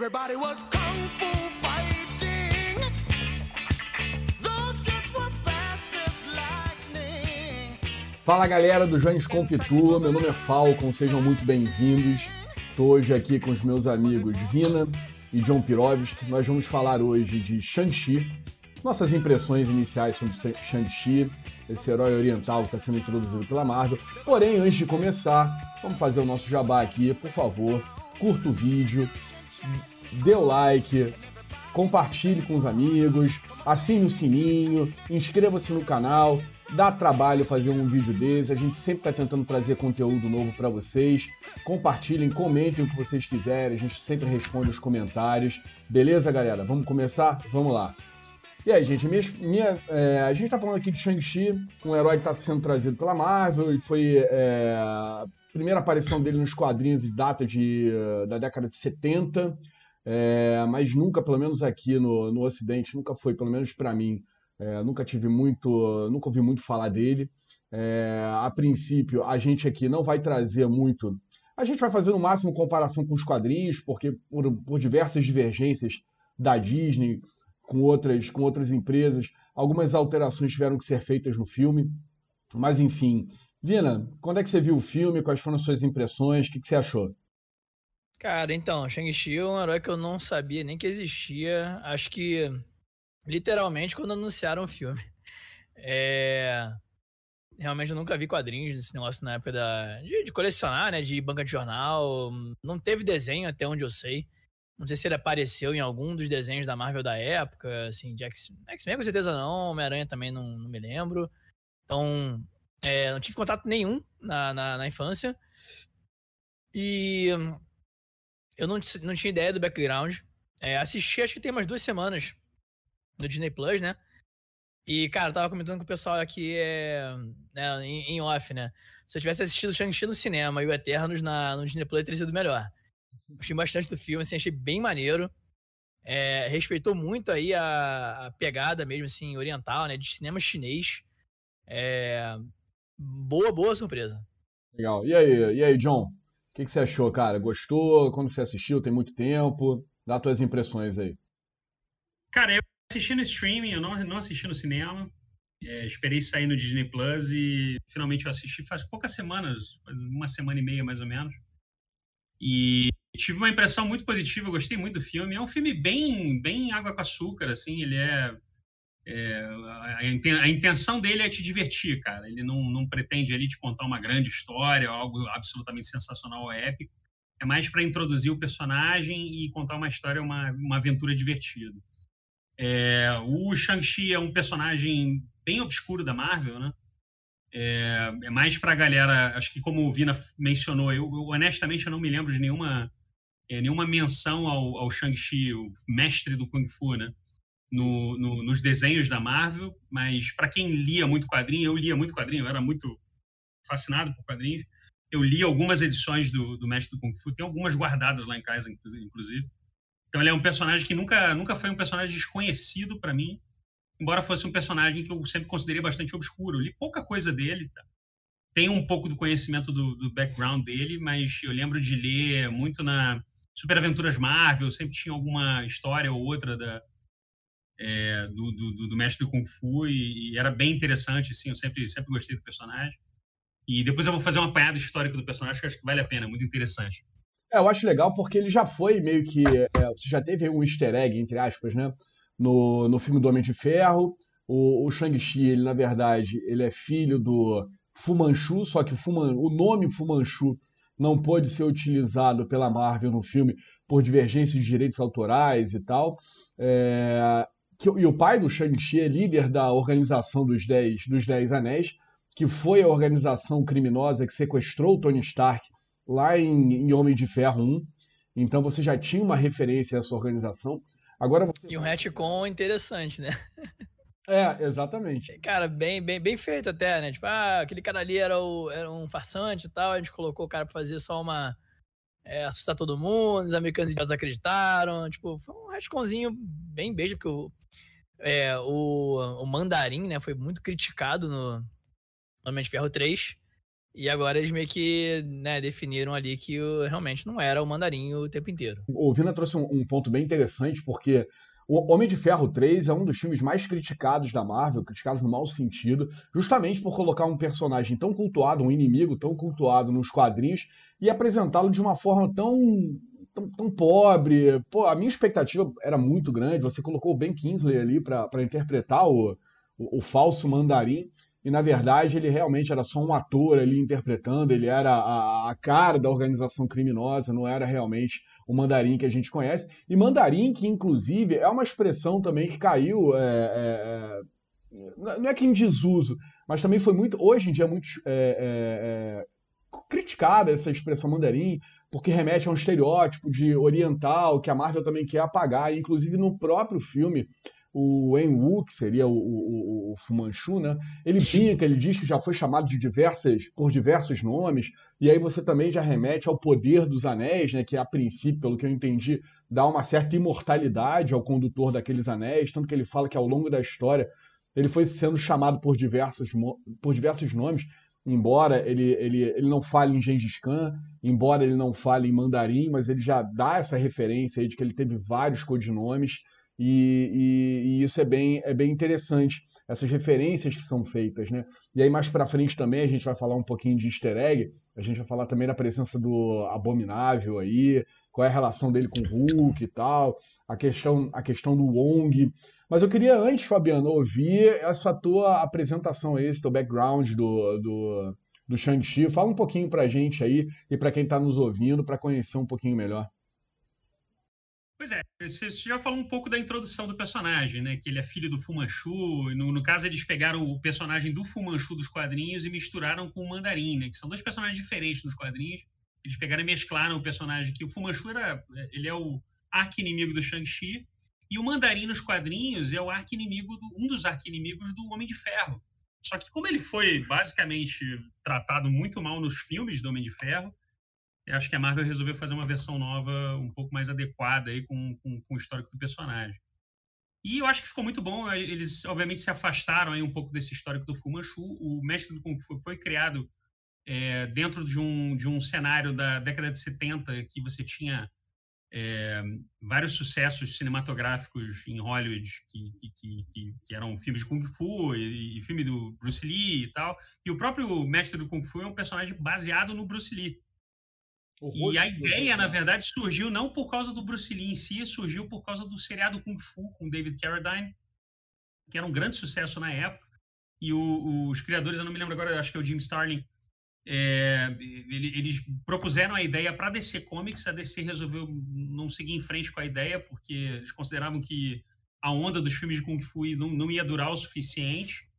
Everybody was kung fu fighting. Those kids were fast as lightning. Fala galera do Jones Compitu, meu nome é Falcon, sejam muito bem-vindos. Estou hoje aqui com os meus amigos Vina e John Pirovski. Nós vamos falar hoje de Shang-Chi, nossas impressões iniciais sobre Shang-Chi, esse herói oriental que está sendo introduzido pela Marvel. Porém, antes de começar, vamos fazer o nosso jabá aqui, por favor. Curta o vídeo, dê o like, compartilhe com os amigos, assine o sininho, inscreva-se no canal. Dá trabalho fazer um vídeo desse, a gente sempre está tentando trazer conteúdo novo para vocês. Compartilhem, comentem o que vocês quiserem, a gente sempre responde os comentários. Beleza, galera? Vamos começar? Vamos lá. E aí, gente, minha, minha, é, a gente tá falando aqui de Shang-Chi, um herói que tá sendo trazido pela Marvel, e foi é, a primeira aparição dele nos quadrinhos de data de, da década de 70, é, mas nunca, pelo menos aqui no, no Ocidente, nunca foi, pelo menos para mim, é, nunca tive muito, nunca ouvi muito falar dele. É, a princípio, a gente aqui não vai trazer muito. A gente vai fazer no máximo comparação com os quadrinhos, porque por, por diversas divergências da Disney com outras, com outras empresas, algumas alterações tiveram que ser feitas no filme. Mas enfim, Vina, quando é que você viu o filme? Quais foram as suas impressões? O que, que você achou? Cara, então, Shang-Chi é um herói que eu não sabia nem que existia. Acho que literalmente quando anunciaram o filme. É... Realmente eu nunca vi quadrinhos desse negócio na época da... de, de colecionar, né? De banca de jornal. Não teve desenho até onde eu sei. Não sei se ele apareceu em algum dos desenhos da Marvel da época, assim, de X-Men com certeza não, Homem-Aranha também não, não, me lembro. Então, é, não tive contato nenhum na, na, na, infância. E eu não, não tinha ideia do background. É, assisti acho que tem umas duas semanas no Disney Plus, né? E, cara, tava comentando com o pessoal aqui é, né, em, em, off, né? Se eu tivesse assistido Shang-Chi no cinema e o Eternos na, no Disney Plus, teria sido melhor. Gostei bastante do filme, assim, achei bem maneiro. É, respeitou muito aí a, a, pegada mesmo, assim, oriental, né? De cinema chinês. É, boa, boa surpresa. Legal. E aí, e aí John? Que, que, você achou, cara? Gostou? Quando você assistiu? Tem muito tempo? Dá tuas impressões aí. Cara, eu assisti no streaming, eu não, não assisti no cinema. É, esperei sair no Disney Plus e finalmente eu assisti faz poucas semanas, uma semana e meia mais ou menos. E tive uma impressão muito positiva, eu gostei muito do filme. É um filme bem, bem água com açúcar, assim, ele é, é a, intenção dele é te divertir, cara. Ele não, não pretende ali te contar uma grande história, algo absolutamente sensacional ou épico. É mais para introduzir o personagem e contar uma história, uma, uma aventura divertida. É, o Shang-Chi é um personagem bem obscuro da Marvel, né? É, é mais para a galera, acho que como o Vina mencionou, eu, eu, honestamente eu não me lembro de nenhuma é, nenhuma menção ao, ao Shang-Chi, o mestre do Kung Fu, né? No, no, nos desenhos da Marvel, mas para quem lia muito quadrinho, eu lia muito quadrinho, eu era muito fascinado por quadrinhos. Eu li algumas edições do, do Mestre do Kung Fu, tem algumas guardadas lá em casa, inclusive. Então ele é um personagem que nunca, nunca foi um personagem desconhecido para mim, embora fosse um personagem que eu sempre considerei bastante obscuro. Eu li pouca coisa dele, tá? tenho um pouco do conhecimento do, do, background dele, mas eu lembro de ler muito na Super Aventuras Marvel, sempre tinha alguma história ou outra da, é, do, do, do, mestre do Kung Fu e, e, era bem interessante, assim, eu sempre, sempre gostei do personagem. E depois eu vou fazer um apanhado histórico do personagem que acho que vale a pena, muito interessante. É, eu acho legal porque ele já foi meio que. É, você já teve um easter egg, entre aspas, né? no, no filme do Homem de Ferro. O, o Shang-Chi, ele na verdade, ele é filho do Fu Manchu, só que Fu Man, o nome Fu Manchu não pôde ser utilizado pela Marvel no filme por divergências de direitos autorais e tal. É, que, e o pai do Shang-Chi é líder da organização dos Dez, dos Dez Anéis, que foi a organização criminosa que sequestrou o Tony Stark lá em, em Homem de Ferro 1. Então você já tinha uma referência a essa organização. Agora você... E um retcon interessante, né? É, exatamente. Cara, bem, bem, bem feito até, né? Tipo, ah, aquele cara ali era, o, era um farsante e tal, a gente colocou o cara pra fazer só uma... É, assustar todo mundo, os americanos idiotas acreditaram, tipo, foi um retconzinho bem beijo, porque o, é, o, o Mandarim, né, foi muito criticado no Homem de Ferro 3, E agora eles meio que né, definiram ali que realmente não era o mandarim o tempo inteiro. O Vina trouxe um, um, ponto bem interessante, porque o Homem de Ferro 3 é um dos filmes mais criticados da Marvel, criticados no mau sentido, justamente por colocar um personagem tão cultuado, um inimigo tão cultuado nos quadrinhos, e apresentá-lo de uma forma tão, tão, tão, pobre. Pô, a minha expectativa era muito grande. Você colocou o Ben Kingsley ali para interpretar o, o, o falso mandarim e na verdade ele realmente era só um ator ali interpretando, ele era a, a, cara da organização criminosa, não era realmente o mandarim que a gente conhece. E mandarim, que inclusive é uma expressão também que caiu, é, é, é, não é que em desuso, mas também foi muito, hoje em dia, muito é, é, é, criticada essa expressão mandarim, porque remete a um estereótipo de oriental que a Marvel também quer apagar, inclusive no próprio filme o Wu, que seria o, o, o, né? Ele brinca, ele diz que já foi chamado de diversas, por diversos nomes, e aí você também já remete ao poder dos anéis, né? Que a princípio, pelo que eu entendi, dá uma certa imortalidade ao condutor daqueles anéis, tanto que ele fala que ao longo da história ele foi sendo chamado por diversos, por diversos nomes, embora ele, ele, ele não fale em Gengis Khan, embora ele não fale em mandarim, mas ele já dá essa referência aí de que ele teve vários codinomes, e, e, e, isso é bem, é bem interessante, essas referências que são feitas, né? E aí mais para frente também a gente vai falar um pouquinho de easter egg, a gente vai falar também da presença do Abominável aí, qual é a relação dele com o Hulk e tal, a questão, a questão do Wong. Mas eu queria antes, Fabiano, ouvir essa tua apresentação aí, esse teu background do, do, do Shang-Chi. Fala um pouquinho pra gente aí e para quem está nos ouvindo, para conhecer um pouquinho melhor. Pois é, você já falou um pouco da introdução do personagem, né? Que ele é filho do Fumanchu. No, no caso, eles pegaram o personagem do Fumanchu dos quadrinhos e misturaram com o Mandarim, né? Que são dois personagens diferentes nos quadrinhos. Eles pegaram e mesclaram o personagem que o Fumanchu era, ele é o arqui-inimigo do Shang-Chi e o Mandarim nos quadrinhos é o arqui-inimigo do, um dos arqui-inimigos do Homem de Ferro. Só que como ele foi basicamente tratado muito mal nos filmes do Homem de Ferro, eu acho que a Marvel resolveu fazer uma versão nova um pouco mais adequada aí com, com, com o histórico do personagem. E eu acho que ficou muito bom. Eles, obviamente, se afastaram aí um pouco desse histórico do Fu Manchu. O Mestre do Kung Fu foi criado é, dentro de um, de um cenário da década de 70 que você tinha é, vários sucessos cinematográficos em Hollywood que, que, que, que, eram filmes de Kung Fu e, e filme do Bruce Lee e tal. E o próprio Mestre do Kung Fu é um personagem baseado no Bruce Lee. E a ideia, na verdade, surgiu não por causa do Bruce Lee em si, surgiu por causa do seriado Kung Fu com David Carradine, que era um grande sucesso na época. E o, os criadores, eu não me lembro agora, acho que é o Jim Starlin, é, eles propuseram a ideia para a DC Comics, a DC resolveu não seguir em frente com a ideia, porque eles consideravam que a onda dos filmes de Kung Fu não, não ia durar o suficiente.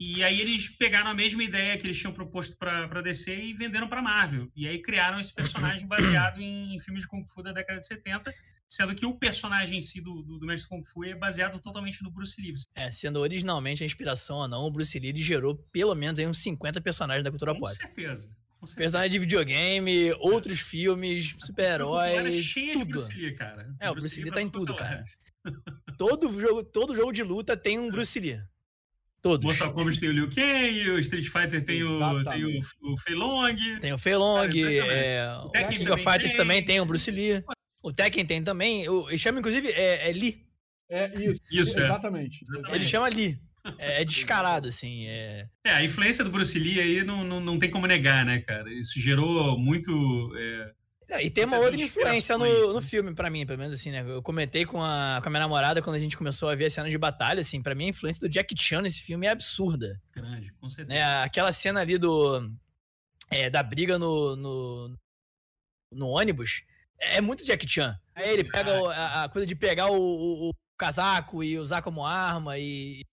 E aí eles pegaram a mesma ideia que eles tinham proposto para DC e venderam para Marvel. E aí criaram esse personagem baseado em, em, filmes de Kung Fu da década de 70, sendo que o personagem em si do, do, do Mestre Kung Fu é baseado totalmente no Bruce Lee. É, sendo originalmente a inspiração ou não, o Bruce Lee gerou pelo menos aí uns 50 personagens da cultura com pop. Certeza. Com certeza. Personagens de videogame, outros filmes, super-heróis. cheia tudo. de Bruce Lee, cara. É, o Bruce, Bruce Lee tá em tudo, cara. todo jogo, todo jogo de luta tem um Bruce Lee. Todos. Mortal Kombat tem o Liu Kang, o Street Fighter tem o, tem o, o Fei Long. Tem o Fei Long, é, o, o King of Fighters tem. também tem o Bruce Lee. O Tekken tem também. O, ele chama, inclusive, é, é Lee. É isso. isso exatamente. exatamente. Ele chama Lee. É, é descarado, assim. É... é, a influência do Bruce Lee aí não, não, não tem como negar, né, cara? Isso gerou muito. É, é, e tem uma outra influência no, no filme, para mim, pelo menos assim, né? Eu comentei com a, com a minha namorada quando a gente começou a ver as cenas de batalha, assim, para mim a influência do Jack Chan nesse filme é absurda. Grande, com certeza. Né? Aquela cena ali do. É, da briga no, no, no, ônibus é muito Jack Chan. Aí ele pega a, a coisa de pegar o, o, o, casaco e usar como arma e.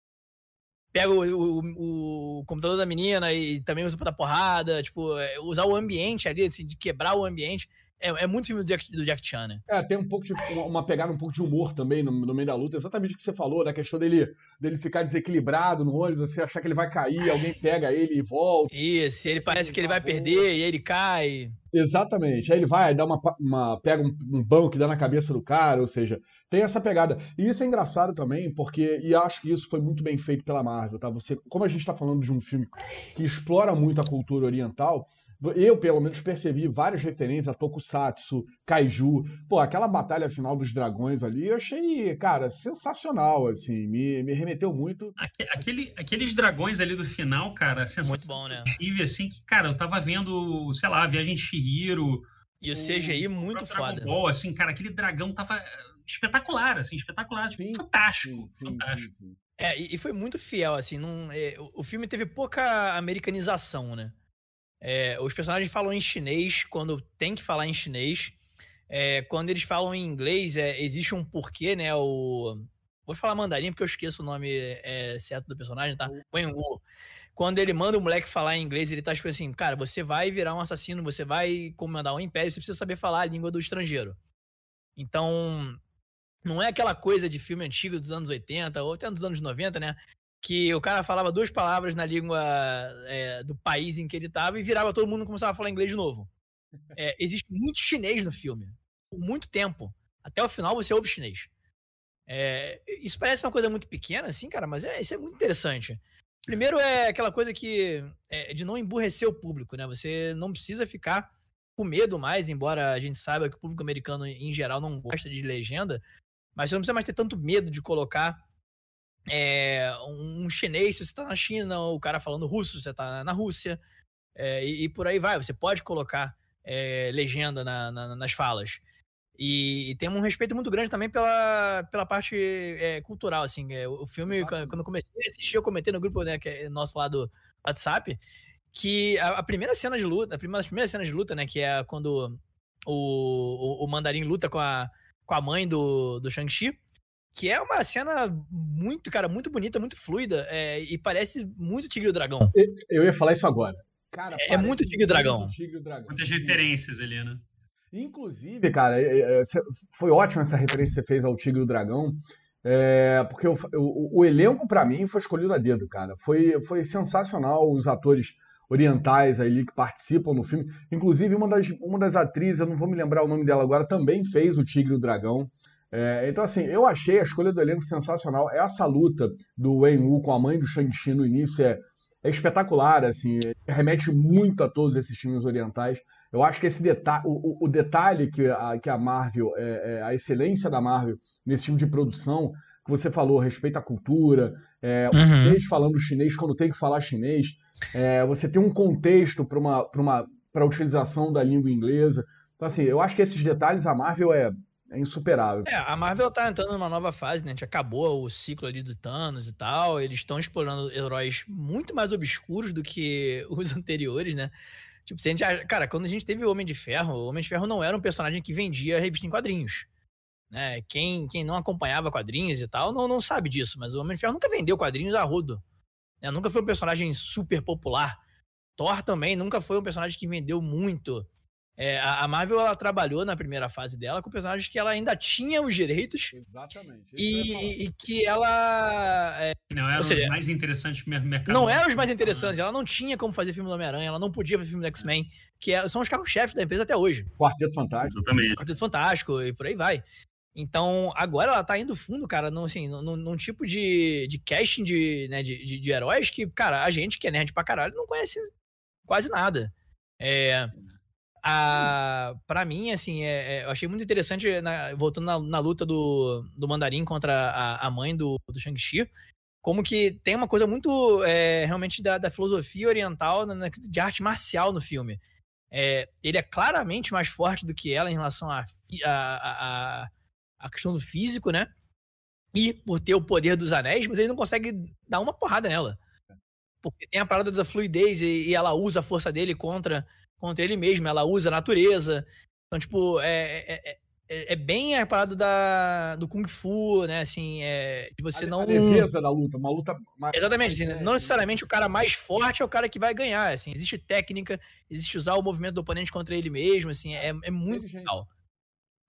Pega o, o, o computador da menina e também usa pra dar porrada, tipo, é, usar o ambiente ali, assim, de quebrar o ambiente É, é muito filme do Jack, do Jack Chan, né? É, tem um pouco de uma, uma pegada um pouco de humor também no, no meio da luta, exatamente o que você falou, da questão dele, dele ficar desequilibrado no ônibus, você achar que ele vai cair, alguém pega ele e volta. Isso, ele parece que ele vai perder e ele cai. Exatamente. Aí ele vai, dá uma, uma pega um, um banco que dá na cabeça do cara, ou seja, tem essa pegada. E isso é engraçado também, porque e acho que isso foi muito bem feito pela Marvel, tá? Você, como a gente está falando de um filme que explora muito a cultura oriental, eu, pelo menos, percebi várias referências a Tokusatsu, Kaiju. Pô, aquela batalha final dos dragões ali, eu achei, cara, sensacional, assim. Me, me remeteu muito. Aquele, aqueles dragões ali do final, cara, sensacional. Muito bom, né? Tive, assim, que, cara, eu tava vendo, sei lá, Viagem de Shihiro. E o CGI muito foda. Ball, assim, cara, aquele dragão tava espetacular, assim, espetacular, tipo, sim, fantástico, sim, fantástico. Sim, é, e foi muito fiel, assim, não, é, o filme teve pouca americanização, né? É, os personagens falam em chinês quando tem que falar em chinês. É, quando eles falam em inglês, é, existe um porquê, né? O... Vou falar mandarim porque eu esqueço o nome é, certo do personagem, tá? Wen Wu. Quando ele manda o moleque falar em inglês, ele tá tipo assim, cara, você vai virar um assassino, você vai comandar um império, você precisa saber falar a língua do estrangeiro. Então, não é aquela coisa de filme antigo dos anos 80 ou até dos anos 90, né? Que o cara falava duas palavras na língua é, do país em que ele estava e virava todo mundo e começava a falar inglês de novo. É, existe muito chinês no filme. Por muito tempo. Até o final você ouve chinês. É, isso parece uma coisa muito pequena, assim, cara, mas é, isso é muito interessante. Primeiro é aquela coisa que é de não emburrecer o público, né? Você não precisa ficar com medo mais, embora a gente saiba que o público americano, em geral, não gosta de legenda, mas você não precisa mais ter tanto medo de colocar é, um chinês, se você está na China, o cara falando russo, você está na Rússia, é, e, e, por aí vai. Você pode colocar é, legenda na, na, nas falas. E, e, tem um respeito muito grande também pela, pela parte é, cultural, assim. É, o filme, Exatamente. quando eu comecei a assistir, eu comentei no grupo, né, que é nosso lá do WhatsApp, que a, a primeira cena de luta, a primeira, as primeiras cenas de luta, né, que é quando o, o, o mandarim luta com a, com a mãe do, do Shang-Chi, que é uma cena muito, cara, muito bonita, muito fluida, é, e parece muito Tigre e o Dragão. Eu ia falar isso agora. Cara, é, é muito Tigre e Dragão. Tigre Dragão. Muitas referências ali, né? Inclusive, cara, é, é, foi ótima essa referência que você fez ao Tigre e o Dragão, é, porque o, o, o elenco, para mim, foi escolhido a dedo, cara. Foi, foi sensacional os atores orientais ali que participam no filme. Inclusive, uma das, uma das atrizes, eu não vou me lembrar o nome dela agora, também fez o Tigre e o Dragão. É, então, assim, eu achei a escolha do elenco sensacional. Essa luta do Wen Wu com a mãe do Shang-Chi no início é, é espetacular, assim, remete muito a todos esses filmes orientais. Eu acho que esse detalhe, o, o, detalhe que a, que a Marvel, é, é, a excelência da Marvel nesse tipo de produção, que você falou, respeito à cultura, é, uhum. o falando chinês quando tem que falar chinês, é, você tem um contexto para uma, uma a utilização da língua inglesa. Então, assim, eu acho que esses detalhes a Marvel é, é insuperável. É, a Marvel tá entrando numa nova fase, né? A gente acabou o ciclo ali do Thanos e tal. Eles estão explorando heróis muito mais obscuros do que os anteriores, né? Tipo, se a gente, cara, quando a gente teve o Homem de Ferro, o Homem de Ferro não era um personagem que vendia revista em quadrinhos. Né? Quem, quem não acompanhava quadrinhos e tal não, não sabe disso, mas o Homem de Ferro nunca vendeu quadrinhos a rodo. Né? Nunca foi um personagem super popular. Thor também nunca foi um personagem que vendeu muito. É, a Marvel ela trabalhou na primeira fase dela com personagens que ela ainda tinha os direitos. Exatamente. E, e, que ela. É, não eram seja, os mais interessantes do mercado. Não eram os mais interessantes. Ela não tinha como fazer filme do Homem-Aranha, ela não podia fazer filme do X-Men, que é, são os carros-chefes da empresa até hoje. Quarteto Fantástico. Exatamente. Quarteto Fantástico e por aí vai. Então, agora ela tá indo fundo, cara, num, assim, num, num tipo de, de casting de, né, de, de, de, heróis que, cara, a gente que é nerd pra caralho não conhece quase nada. É, a, pra mim, assim, é, é, eu achei muito interessante, na, voltando na, na, luta do, do Mandarim contra a, a mãe do, do Shang-Chi, como que tem uma coisa muito, é, realmente, da, da, filosofia oriental, na, de arte marcial no filme. É, ele é claramente mais forte do que ela em relação à a, a, a, a, questão do físico, né? E por ter o poder dos anéis, mas ele não consegue dar uma porrada nela. Porque tem a parada da fluidez e, e ela usa a força dele contra contra ele mesmo, ela usa a natureza. Então, tipo, é, é, é, é, é bem a parada da, do Kung Fu, né? Assim, é, de você a, não. a defesa da luta, uma luta mais. Exatamente, assim, não necessariamente o cara mais forte é o cara que vai ganhar, assim, existe técnica, existe usar o movimento do oponente contra ele mesmo, assim, é, é muito legal.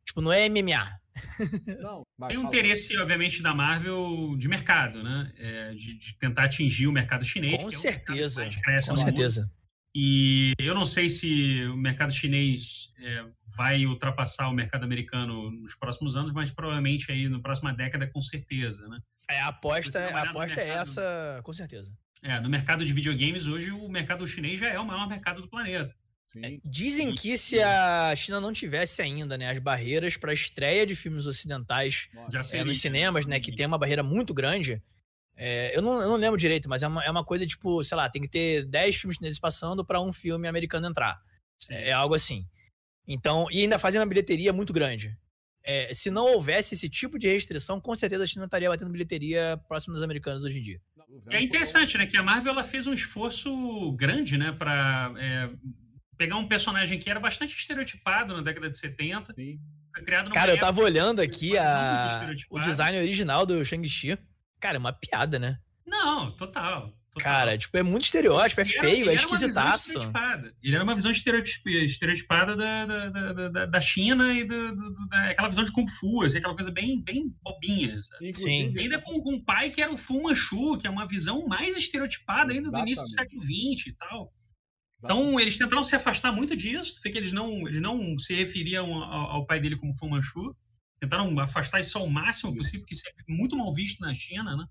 Tipo, não é MMA. Não, vai, Tem um interesse, obviamente, da Marvel de mercado, né? É, de, de tentar atingir o mercado chinês. Com que é o mercado que certeza, mais cresce Com no mundo. E eu não sei se o mercado chinês é, vai ultrapassar o mercado americano nos próximos anos, mas provavelmente aí na próxima década, com certeza, né? É, a aposta, uma a aposta é mercado. essa, com certeza. É, no mercado de videogames, hoje o mercado chinês já é o maior mercado do planeta. Sim. Dizem que se a China não tivesse ainda, né, as barreiras para estreia de filmes ocidentais Já é, seria, nos cinemas, né, que tem uma barreira muito grande. É, eu, não, eu não lembro direito, mas é uma, é uma coisa tipo, sei lá, tem que ter 10 filmes chineses passando para um filme americano entrar. É, é algo assim. Então, e ainda fazem uma bilheteria muito grande. É, se não houvesse esse tipo de restrição, com certeza a China estaria batendo bilheteria próximo dos americanos hoje em dia. É interessante, né, que a Marvel ela fez um esforço grande, né, para pegar um personagem que era bastante estereotipado na década de 70, Sim. foi criado numa Cara, eu tava olhando aqui a, o design original do Shang-Chi. Cara, é uma piada, né? Não, total. total. Cara, tipo, é muito estereótipo, é Ele era- feio, ele é era visão esquisitaço. Ele era uma visão estereotip- estereotipada da, da, da, da- da China e do, do- do- da- aquela visão de Kung Fu, assim, aquela coisa bem, bem bobinha. sabe? Inclusive, E ainda com, com um pai que era o Fu Manchu, que é uma visão mais estereotipada ainda do início do século XX e tal. Então, eles tentaram se afastar muito disso, foi que eles não, eles não se referiam ao, ao pai dele como Fu Manchu. Tentaram afastar isso ao máximo possível, porque isso é muito mal visto na China, né?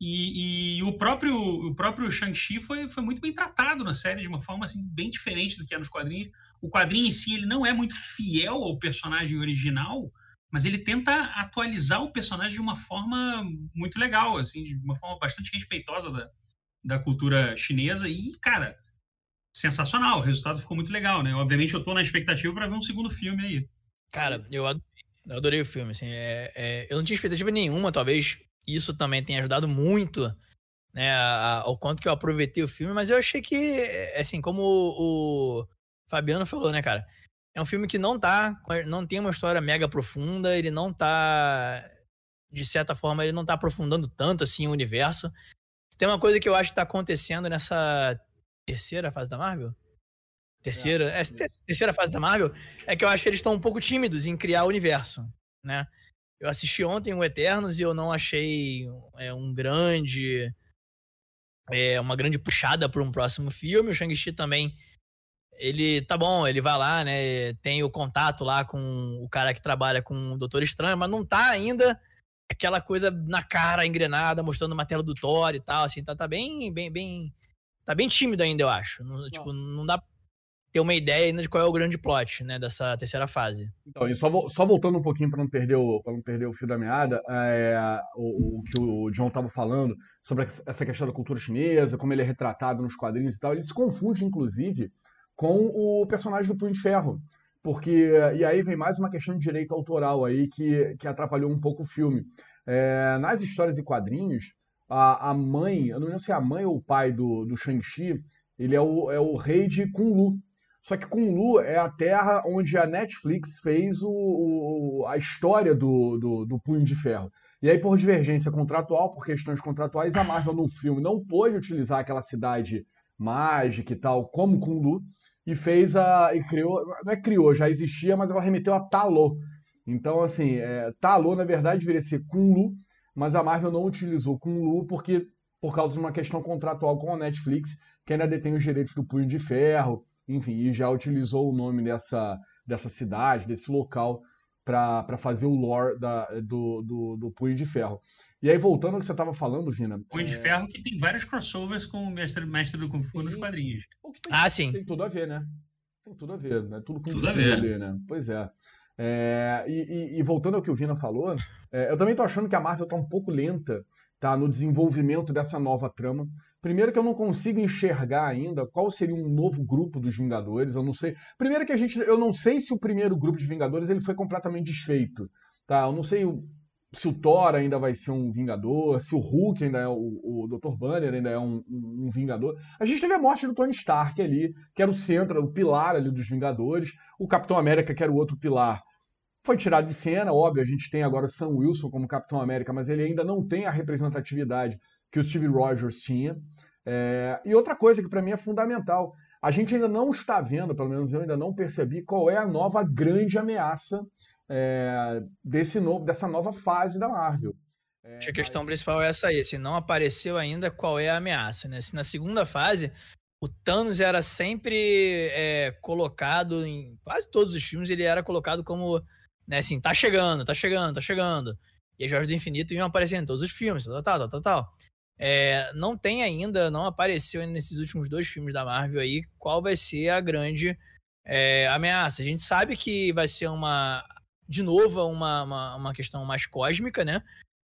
E, e o próprio, o próprio Shang-Chi foi, foi muito bem tratado na série, de uma forma assim, bem diferente do que é nos quadrinhos. O quadrinho em si ele não é muito fiel ao personagem original, mas ele tenta atualizar o personagem de uma forma muito legal, assim, de uma forma bastante respeitosa da, da cultura chinesa. E, cara, sensacional. O resultado ficou muito legal, né? Obviamente eu tô na expectativa para ver um segundo filme aí. Cara, eu adorei, eu adorei o filme, assim, é, é, eu não tinha expectativa nenhuma, talvez isso também tenha ajudado muito, né, ao quanto que eu aproveitei o filme, mas eu achei que, é, assim, como o, o Fabiano falou, né, cara, é um filme que não tá, não tem uma história mega profunda, ele não tá, de certa forma, ele não tá aprofundando tanto, assim, o universo. Tem uma coisa que eu acho que tá acontecendo nessa terceira fase da Marvel? Terceira, é, terceira fase da Marvel, é que eu acho que eles estão um pouco tímidos em criar o universo, né? Eu assisti ontem o Eternos e eu não achei é, um grande. É, uma grande puxada para um próximo filme. O Shang-Chi também. Ele tá bom, ele vai lá, né? Tem o contato lá com o cara que trabalha com o Doutor Estranho, mas não tá ainda aquela coisa na cara engrenada, mostrando uma tela do Thor e tal. Assim, tá, tá bem, bem, bem. Tá bem tímido ainda, eu acho. Não, tipo, não dá ter uma ideia ainda de qual é o grande plot, né, dessa terceira fase. Então, e só, só voltando um pouquinho para não perder o para não perder o fio da meada, é, o, o que o John estava falando sobre essa questão da cultura chinesa, como ele é retratado nos quadrinhos e tal, ele se confunde inclusive com o personagem do Punho de Ferro, porque e aí vem mais uma questão de direito autoral aí que, que atrapalhou um pouco o filme. É, nas histórias e quadrinhos, a, a mãe, eu não lembro se é a mãe ou o pai do, do Shang-Chi, ele é o, é o rei de Kunlu. Só que Kunlu é a terra onde a Netflix fez o, o- a história do, do, do Punho de Ferro. E aí, por divergência contratual, por questões contratuais, a Marvel no filme não pôde utilizar aquela cidade mágica e tal como Kunlu e fez a. e criou. Não é criou, já existia, mas ela remeteu a Talô. Então, assim, é, Talô, na verdade, deveria ser Kunlu, mas a Marvel não utilizou Kunlu porque, por causa de uma questão contratual com a Netflix, que ainda detém os direitos do Punho de Ferro, enfim, e já utilizou o nome dessa, dessa cidade, desse local, para fazer o lore da, do, do, do Punho de Ferro. E aí, voltando ao que você estava falando, Vina. Punho de é, Ferro que tem vários crossovers com o Mestre, mestre do Kung Fu nos Sim. quadrinhos. o que tem, Ah, sim. tem tudo a ver, né? Tem tudo a ver, né? Tudo com Tudo a ver. ali, né? Pois é. É, e, e- e voltando ao que o Vina falou, é, eu também tô achando que a Marvel tá um pouco lenta tá, no desenvolvimento dessa nova trama. Primeiro que eu não consigo enxergar ainda qual seria um novo grupo dos Vingadores. Eu não sei. Primeiro que a gente, eu não sei se o primeiro grupo de Vingadores ele foi completamente desfeito, tá? Eu não sei se o Thor ainda vai ser um Vingador, se o Hulk ainda é o, o Dr. Banner ainda é um, um- um Vingador. A gente teve a morte do Tony Stark ali, que era o centro, o pilar ali dos Vingadores. O Capitão América, que era o outro pilar, foi tirado de cena, óbvio, a gente tem agora Sam Wilson como Capitão América, mas ele ainda não tem a representatividade que o Steve Rogers tinha. É, e outra coisa que para mim é fundamental, a gente ainda não está vendo, pelo menos eu ainda não percebi, qual é a nova grande ameaça é, desse novo, dessa nova fase da Marvel. É, Acho que a questão principal é essa aí. Se não apareceu ainda, qual é a ameaça, né? Se na segunda fase o Thanos era sempre é, colocado em quase todos os filmes, ele era colocado como, né, assim, tá chegando, tá chegando, tá chegando. E as Joias do Infinito iam aparecendo em todos os filmes, tal, tal, tal, tal, tal. É, não tem ainda, não apareceu nesses últimos dois filmes da Marvel aí qual vai ser a grande é, ameaça. A gente sabe que vai ser uma, de novo, uma, uma, uma questão mais cósmica, né?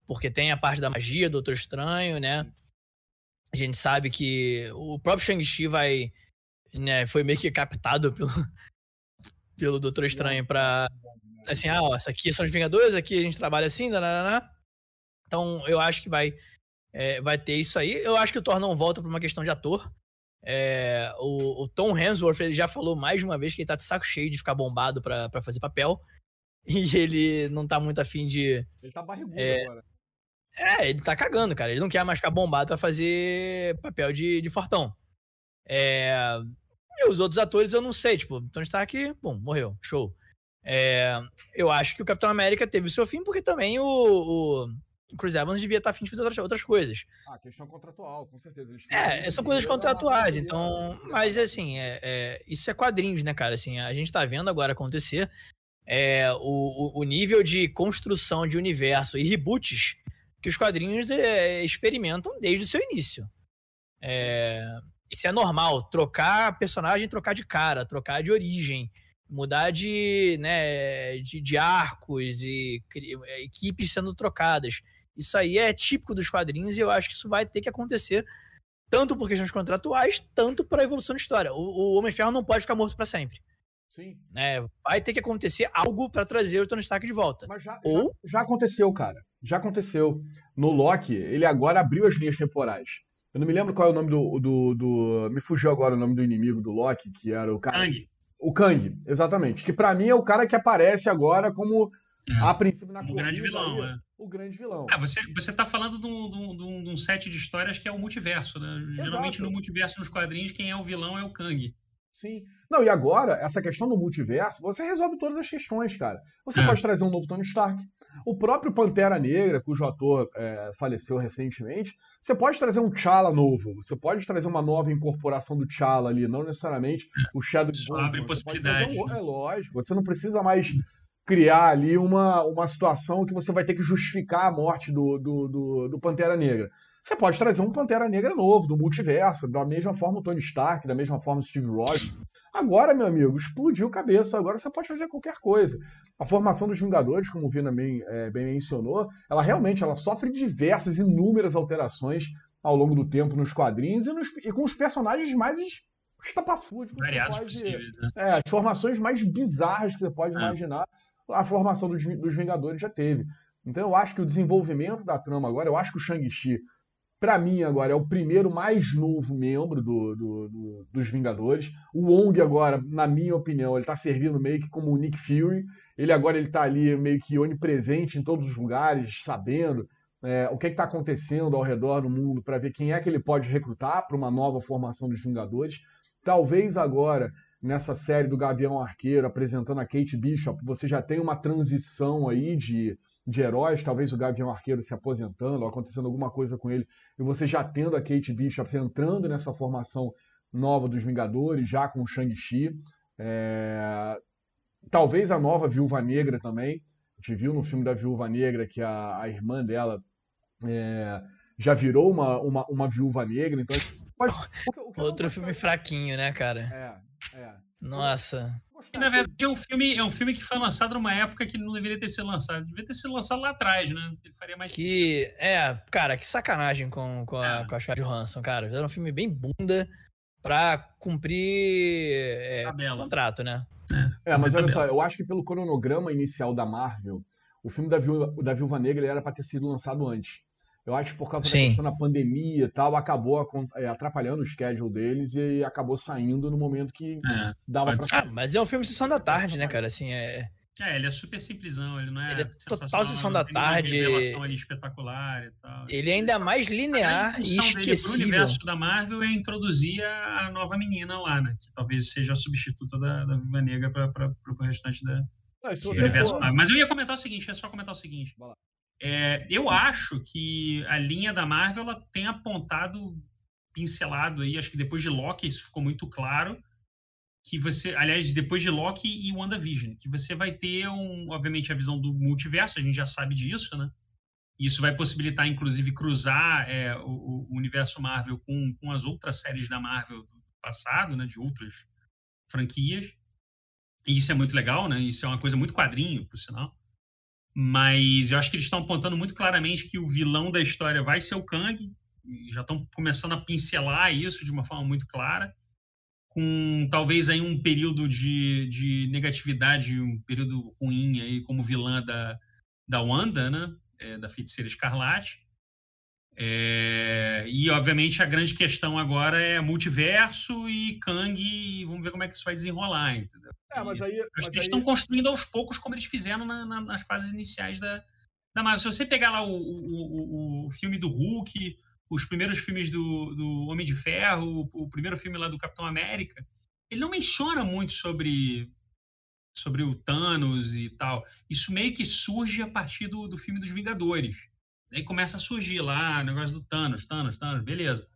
Porque tem a parte da magia, do Doutor Estranho, né? A gente sabe que o próprio Shang-Chi vai. Né, foi meio que captado pelo, pelo Doutor Estranho pra. Assim, ah, ó, isso aqui são os Vingadores, aqui a gente trabalha assim, nanana. Então, eu acho que vai, é, vai ter isso aí. Eu acho que o Thor não volta por uma questão de ator. É, o, o, Tom Hemsworth ele já falou mais de uma vez que ele tá de saco cheio de ficar bombado pra, pra fazer papel. E ele não tá muito afim de. Ele tá barrigudo é, agora. É, ele tá cagando, cara. Ele não quer mais ficar bombado pra fazer papel de, de fortão. É... E os outros atores eu não sei, tipo, Tony Stark, bom, morreu, show. É... Eu acho que o Capitão América teve o seu fim porque também o, o Chris Evans devia estar afim de fazer outras, outras coisas. Ah, questão contratual, com certeza. Eles é, são coisas contratuais, então... Mas, assim, é, é, isso é quadrinhos, né, cara? Assim, a gente tá vendo agora acontecer é, o, o nível de construção de universo e reboots que os quadrinhos é, experimentam desde o seu início. É, isso é normal, trocar personagem, trocar de cara, trocar de origem, mudar de, né, de, de arcos e é, equipes sendo trocadas. Isso aí é típico dos quadrinhos e eu acho que isso vai ter que acontecer tanto por questões contratuais, tanto para a evolução da história. O, o Homem-Ferro não pode ficar morto para sempre. Sim. É, vai ter que acontecer algo para trazer o Tony Stark de volta. Mas já, Ou... já, já, aconteceu, cara. Já aconteceu. No Loki, ele agora abriu as linhas temporais. Eu não me lembro qual é o nome do. do, do... Me fugiu agora o nome do inimigo do Loki, que era o cara. Kang. O Kang, exatamente. Que para mim é o cara que aparece agora como. É. A princípio na O grande vilão, aí, é. O grande vilão. Ah, você, você tá falando de um, de, um, de um set de histórias que é o multiverso, né? Exato. Geralmente no multiverso, nos quadrinhos, quem é o vilão é o Kang. Sim. Não, e agora, essa questão do multiverso, você resolve todas as questões, cara. Você é. pode trazer um novo Tony Stark. O próprio Pantera Negra, cujo ator é, faleceu recentemente, você pode trazer um T'Challa novo. Você pode trazer uma nova incorporação do T'Challa ali, não necessariamente o Shadow Isso abre possibilidades. Um, né? é lógico, você não precisa mais criar ali uma, uma situação que você vai ter que justificar a morte do, do, do, do Pantera Negra. Você pode trazer um Pantera Negra novo, do multiverso, da mesma forma o Tony Stark, da mesma forma o Steve Rogers. Agora, meu amigo, explodiu cabeça, agora você pode fazer qualquer coisa. A formação dos Vingadores, como o Vina bem, é, bem mencionou, ela realmente ela sofre diversas, inúmeras alterações ao longo do tempo nos quadrinhos e, nos, e com os personagens mais estapafúrdios. Variados possíveis, né? É, as formações mais bizarras que você pode é. imaginar, a formação dos, dos Vingadores já teve. Então eu acho que o desenvolvimento da trama agora, eu acho que o Shang-Chi para mim, agora, é o primeiro mais novo membro do, do, do, dos Vingadores. O Wong, agora, na minha opinião, ele tá servindo meio que como o Nick Fury. Ele agora ele tá ali meio que onipresente em todos os lugares, sabendo é, o que está acontecendo ao redor do mundo para ver quem é que ele pode recrutar para uma nova formação dos Vingadores. Talvez agora, nessa série do Gavião Arqueiro, apresentando a Kate Bishop, você já tem uma transição aí de de heróis, talvez o Gavião Arqueiro se aposentando, ou acontecendo alguma coisa com ele, e você já tendo a Kate Bishop entrando nessa formação nova dos Vingadores, já com o Shang-Chi. É... Talvez a nova Viúva Negra também. A gente viu no filme da Viúva Negra que a, a irmã dela é... já virou uma, uma, uma Viúva Negra, então... O que, o que Outro filme fraquinho, né, cara? É, é. Nossa. E, na verdade, é um, filme, é um filme que foi lançado numa época que não deveria ter sido lançado. Devia ter sido lançado lá atrás, né? Ele faria mais. Que. É, cara, que sacanagem com, com, a, é. com a Scarlett Johansson, cara. Era um filme bem bunda pra cumprir é, contrato, né? É, é mas olha só, eu acho que pelo cronograma inicial da Marvel, o filme da Viúva, da Viúva Negra era pra ter sido lançado antes. Eu acho que por causa Sim. da questão da pandemia e tal, acabou é, atrapalhando o schedule deles e acabou saindo no momento que é, dava pra. Ah, mas é um filme de sessão da tarde, né, cara? Assim, é, É, ele é super simplesão, ele não é. Ele é total sensacional, sessão da tarde. revelação ali espetacular e tal. Ele é ainda mais A linear grande e função dele pro esquecível. universo da Marvel é introduzir a a nova menina lá, né? Que talvez seja a substituta da, da Viva Negra para o restante da, Não, universo for-. Mas eu ia comentar o seguinte, é só comentar o seguinte. É, eu acho que a linha da Marvel ela tem apontado, pincelado aí, acho que depois de Loki isso ficou muito claro, que você, aliás, depois de Loki e WandaVision, que você vai ter, um, obviamente, a visão do multiverso, a gente já sabe disso, né? Isso vai possibilitar, inclusive, cruzar é, o, o universo Marvel com, com as outras séries da Marvel do passado, né? De outras franquias. E isso é muito legal, né? Isso é uma coisa muito quadrinho, por sinal. Mas eu acho que eles estão apontando muito claramente que o vilão da história vai ser o Kang. Já estão começando a pincelar isso de uma forma muito clara. Com talvez aí um período de, de negatividade, um período ruim aí como vilã da, da Wanda, né? É, da Feiticeira Escarlate. É, e, obviamente, a grande questão agora é multiverso e Kang, e vamos ver como é que isso vai desenrolar, entendeu? É, mas aí, mas eles aí- estão construindo aos poucos, como eles fizeram na- na- nas fases iniciais da, da Marvel. Se você pegar lá o, o, o- o filme do Hulk, os primeiros filmes do, do Homem de Ferro, o, o primeiro filme lá do Capitão América, ele não menciona muito sobre, sobre o Thanos e tal. Isso meio que surge a partir do, do filme dos Vingadores. Aí começa a surgir lá o negócio do Thanos, Thanos, Thanos, beleza.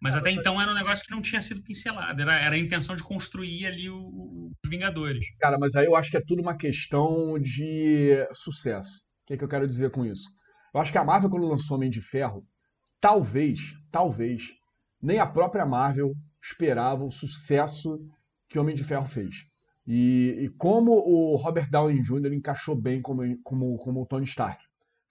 Mas até então era um negócio que não tinha sido pincelado. Era, era a intenção de construir ali o- o- os Vingadores. Cara, mas aí eu acho que é tudo uma questão de sucesso. O que, é que eu quero dizer com isso? Eu acho que a Marvel, quando lançou Homem de Ferro, talvez, talvez, nem a própria Marvel esperava o sucesso que Homem de Ferro fez. E, e como o Robert Downey Jr. encaixou bem como, como, como o Tony Stark.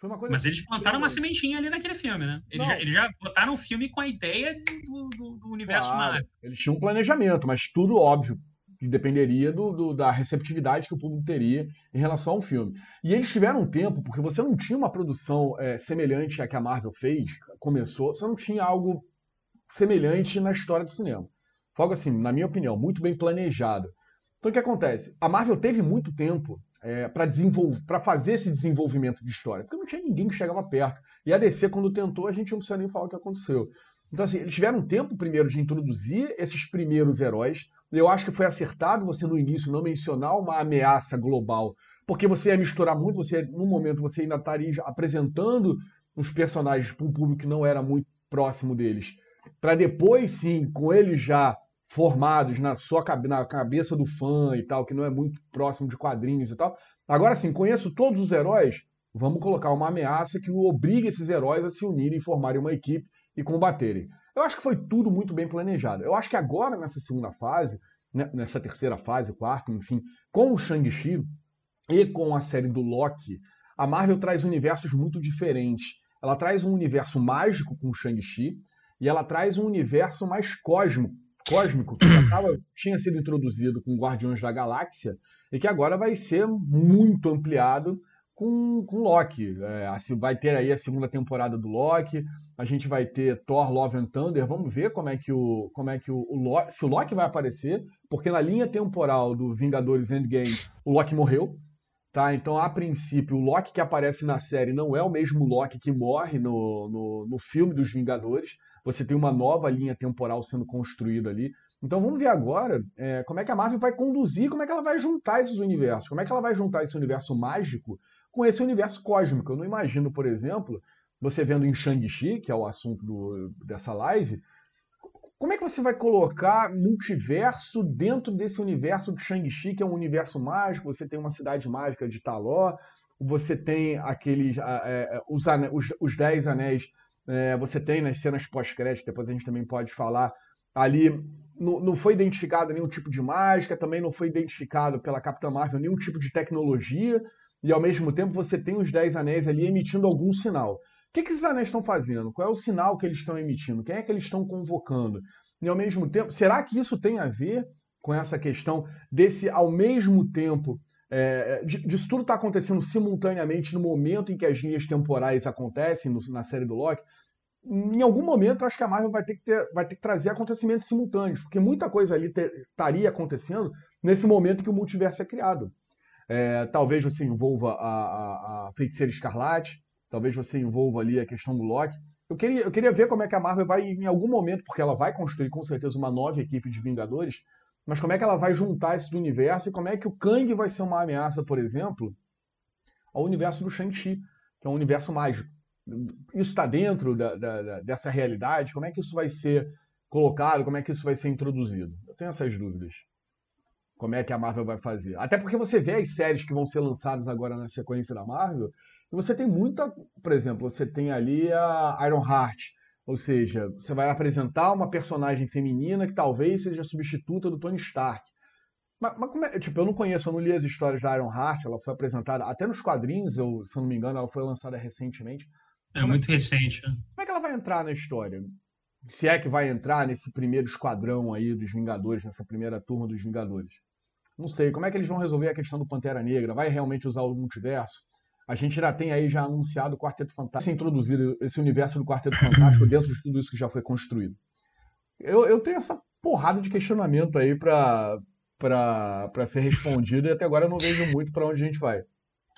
Foi uma coisa Mas eles plantaram uma sementinha ali naquele filme, né? Eles, já, eles já botaram o filme com a ideia do, do- do universo Claro, Marvel. Eles tinham um planejamento, mas tudo óbvio, que dependeria do, do- da receptividade que o público teria em relação ao filme. E eles tiveram um tempo, porque você não tinha uma produção é, semelhante à que a Marvel fez, começou, você não tinha algo semelhante na história do cinema. Foi algo assim, na minha opinião, muito bem planejado. Então o que acontece? A Marvel teve muito tempo é, para fazer esse desenvolvimento de história, porque não tinha ninguém que chegava perto. E a DC, quando tentou, a gente não precisa nem falar o que aconteceu. Então, assim, eles tiveram tempo primeiro de introduzir esses primeiros heróis. Eu acho que foi acertado você no início não mencionar uma ameaça global, porque você ia misturar muito, você, no momento, você ainda estaria apresentando os personagens para um público que não era muito próximo deles. Para depois, sim, com eles já formados na sua na cabeça do fã e tal, que não é muito próximo de quadrinhos e tal. Agora sim, conheço todos os heróis, vamos colocar uma ameaça que obrigue esses heróis a se unirem e formarem uma equipe e combaterem. Eu acho que foi tudo muito bem planejado. Eu acho que agora, nessa segunda fase, né, nessa terceira fase, quarta, enfim, com o Shang-Chi e com a série do Loki, a Marvel traz universos muito diferentes. Ela traz um universo mágico com o Shang-Chi e ela traz um universo mais cósmico, cósmico que já tava, tinha sido introduzido com Guardiões da Galáxia e que agora vai ser muito ampliado com, com Loki. É, vai ter aí a segunda temporada do Loki, a gente vai ter Thor Love and Thunder, vamos ver como é que o, como é que o, o Loki, se o Loki vai aparecer, porque na linha temporal do Vingadores Endgame, o Loki morreu, tá? Então, a princípio, o Loki que aparece na série não é o mesmo Loki que morre no, no, no filme dos Vingadores, você tem uma nova linha temporal sendo construída ali. Então vamos ver agora é, como é que a Marvel vai conduzir, como é que ela vai juntar esses universos, como é que ela vai juntar esse universo mágico com esse universo cósmico. Eu não imagino, por exemplo, você vendo em Shang-Chi, que é o assunto do- dessa live, como é que você vai colocar multiverso dentro desse universo de Shang-Chi, que é um universo mágico? Você tem uma cidade mágica de Taló, você tem aqueles é, é, os, os, os Dez Anéis, é, você tem nas cenas pós-crédito, depois a gente também pode falar ali. Não, foi identificado nenhum tipo de mágica, também não foi identificado pela Capitã Marvel nenhum tipo de tecnologia, e ao mesmo tempo você tem os Dez Anéis ali emitindo algum sinal. O que, que esses anéis estão fazendo? Qual é o sinal que eles estão emitindo? Quem é que eles estão convocando? E ao mesmo tempo, será que isso tem a ver com essa questão desse, ao mesmo tempo, é, disso tudo está acontecendo simultaneamente no momento em que as linhas temporais acontecem no- na série do Loki? Em algum momento, acho que a Marvel vai ter que, ter- vai ter que trazer acontecimentos simultâneos, porque muita coisa ali estaria acontecendo nesse momento que o multiverso é criado. É, talvez você envolva a, a, a Feiticeira Escarlate, talvez você envolva ali a questão do Loki. Eu queria, eu queria ver como é que a Marvel vai, em algum momento, porque ela vai construir com certeza uma nova equipe de Vingadores, mas como é que ela vai juntar esse universo e como é que o Kang vai ser uma ameaça, por exemplo, ao universo do Shang-Chi, que é um universo mágico. Isso está dentro da, da, dessa realidade? Como é que isso vai ser colocado? Como é que isso vai ser introduzido? Eu tenho essas dúvidas. Como é que a Marvel vai fazer? Até porque você vê as séries que vão ser lançadas agora na sequência da Marvel, e você tem muita. Por exemplo, você tem ali a Iron Heart. Ou seja, você vai apresentar uma personagem feminina que talvez seja substituta do Tony Stark. Mas, mas como é, tipo, eu não conheço, eu não li as histórias da Iron Heart, ela foi apresentada até nos quadrinhos, eu, se eu não me engano, ela foi lançada recentemente. É muito recente, né? Como é que ela vai entrar na história? Se é que vai entrar nesse primeiro esquadrão aí dos Vingadores, nessa primeira turma dos Vingadores. Não sei, como é que eles vão resolver a questão do Pantera Negra? Vai realmente usar o multiverso? A gente já tem aí já anunciado o Quarteto Fantástico, se introduzir esse universo do Quarteto Fantástico dentro de tudo isso que já foi construído. Eu, eu tenho essa porrada de questionamento aí para para ser respondido e até agora eu não vejo muito para onde a gente vai.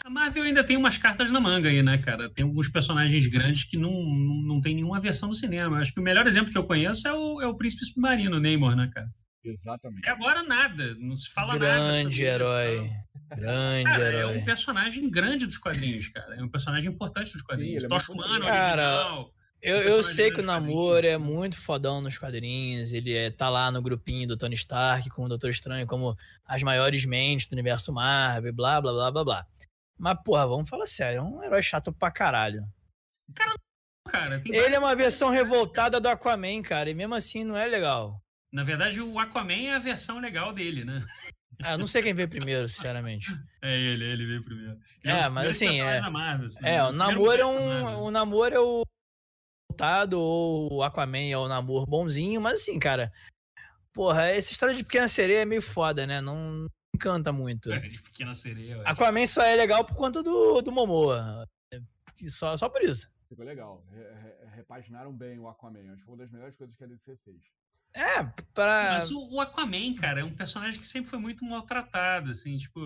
A Marvel ainda tem umas cartas na manga aí, né, cara? Tem alguns personagens grandes que não, não, não tem nenhuma versão no cinema. Acho que o melhor exemplo que eu conheço é o, é o Príncipe Submarino, o Neymar, né, cara? Exatamente. E agora nada, não se fala Grande nada. isso, herói. Grande Cara, é herói. um personagem grande dos quadrinhos, cara. É um personagem importante dos quadrinhos. é Tocha muito Humano, Cara, original. Eu, eu sei que o Namor é muito fodão nos quadrinhos, ele é, tá lá no grupinho do Tony Stark com o Doutor Estranho como as maiores mentes do universo Marvel, blá, blá, blá, blá, blá. Mas, porra, vamos falar sério, é um herói chato pra caralho. Cara, tem Ele é uma versão revoltada do Aquaman, cara, e mesmo assim não é legal. Na verdade, o Aquaman é a versão legal dele, né? Ah, eu não sei quem veio primeiro, sinceramente. É ele, ele veio primeiro. Ele É, dos mas assim, é- Marvel, assim, É, o primeiro Namor é um. O Namor é o revoltado, ou o Aquaman é o Namor bonzinho, mas assim, cara. Porra, essa história de pequena sereia é meio foda, né? Não encanta muito. É, de pequena sereia. Aquaman só é legal por conta do, do Momoa. Só, só por isso. Ficou legal. Re- re- repaginaram bem o Aquaman. Acho que foi uma das melhores coisas que a DC fez. É, pra. Mas o, o Aquaman, cara, é um personagem que sempre foi muito maltratado, assim, tipo.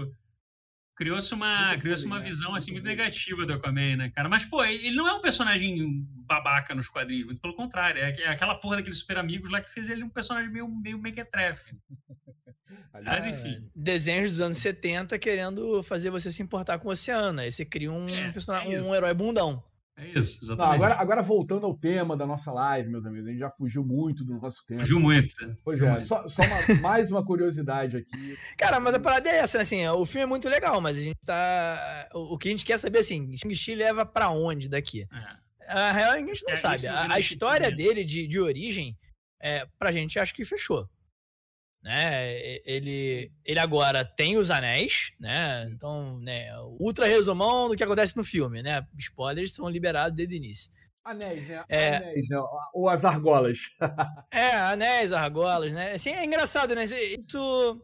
Criou-se uma, criou uma né? visão assim Muito negativa do Aquaman, né, cara? Mas, pô, ele não é um personagem babaca nos quadrinhos, muito pelo contrário. É, é aquela porra daqueles super amigos lá que fez ele um personagem meio, meio mequetrefe. Mas, Aliás, enfim. Desenhos dos anos 70 querendo fazer você se importar com o oceano. Aí você cria um, É, personagem, é um herói bundão. É isso, Não, exatamente. agora, agora voltando ao tema da nossa live, meus amigos, a gente já fugiu muito do nosso tema. Fugiu muito. né? Pois Fugiu é, muito. só, só uma- mais uma curiosidade aqui. Cara, mas a parada é essa, né? Assim, o filme é muito legal, mas a gente tá. O que a gente quer saber, assim, Shang-Chi leva pra onde daqui? É. A real é a gente não É, sabe. A, a nesse história dele de, de origem, é, pra gente, acho que fechou. Né? Ele, ele agora tem os anéis, né? Então, né, ultra resumão do que acontece no filme, né? Spoilers são liberados desde o início. Anéis, né? É. Anéis, né? Ou as argolas. É, anéis, argolas, né? Assim, é engraçado, né? Isso.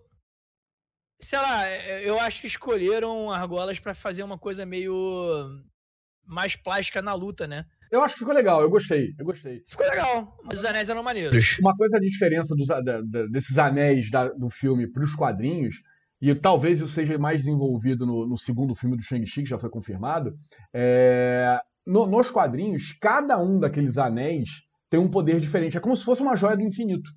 Sei lá, eu acho que escolheram argolas pra fazer uma coisa meio mais plástica na luta, né? Eu acho que ficou legal, eu gostei, eu gostei. Ficou legal, mas os anéis eram maneiros. Uma coisa, a diferença dos, da- da- desses anéis da- do filme para os quadrinhos, e talvez isso seja mais desenvolvido no, no segundo filme do Shang-Chi, que já foi confirmado, é, no- nos quadrinhos, cada um daqueles anéis tem um poder diferente. É como se fosse uma joia do infinito.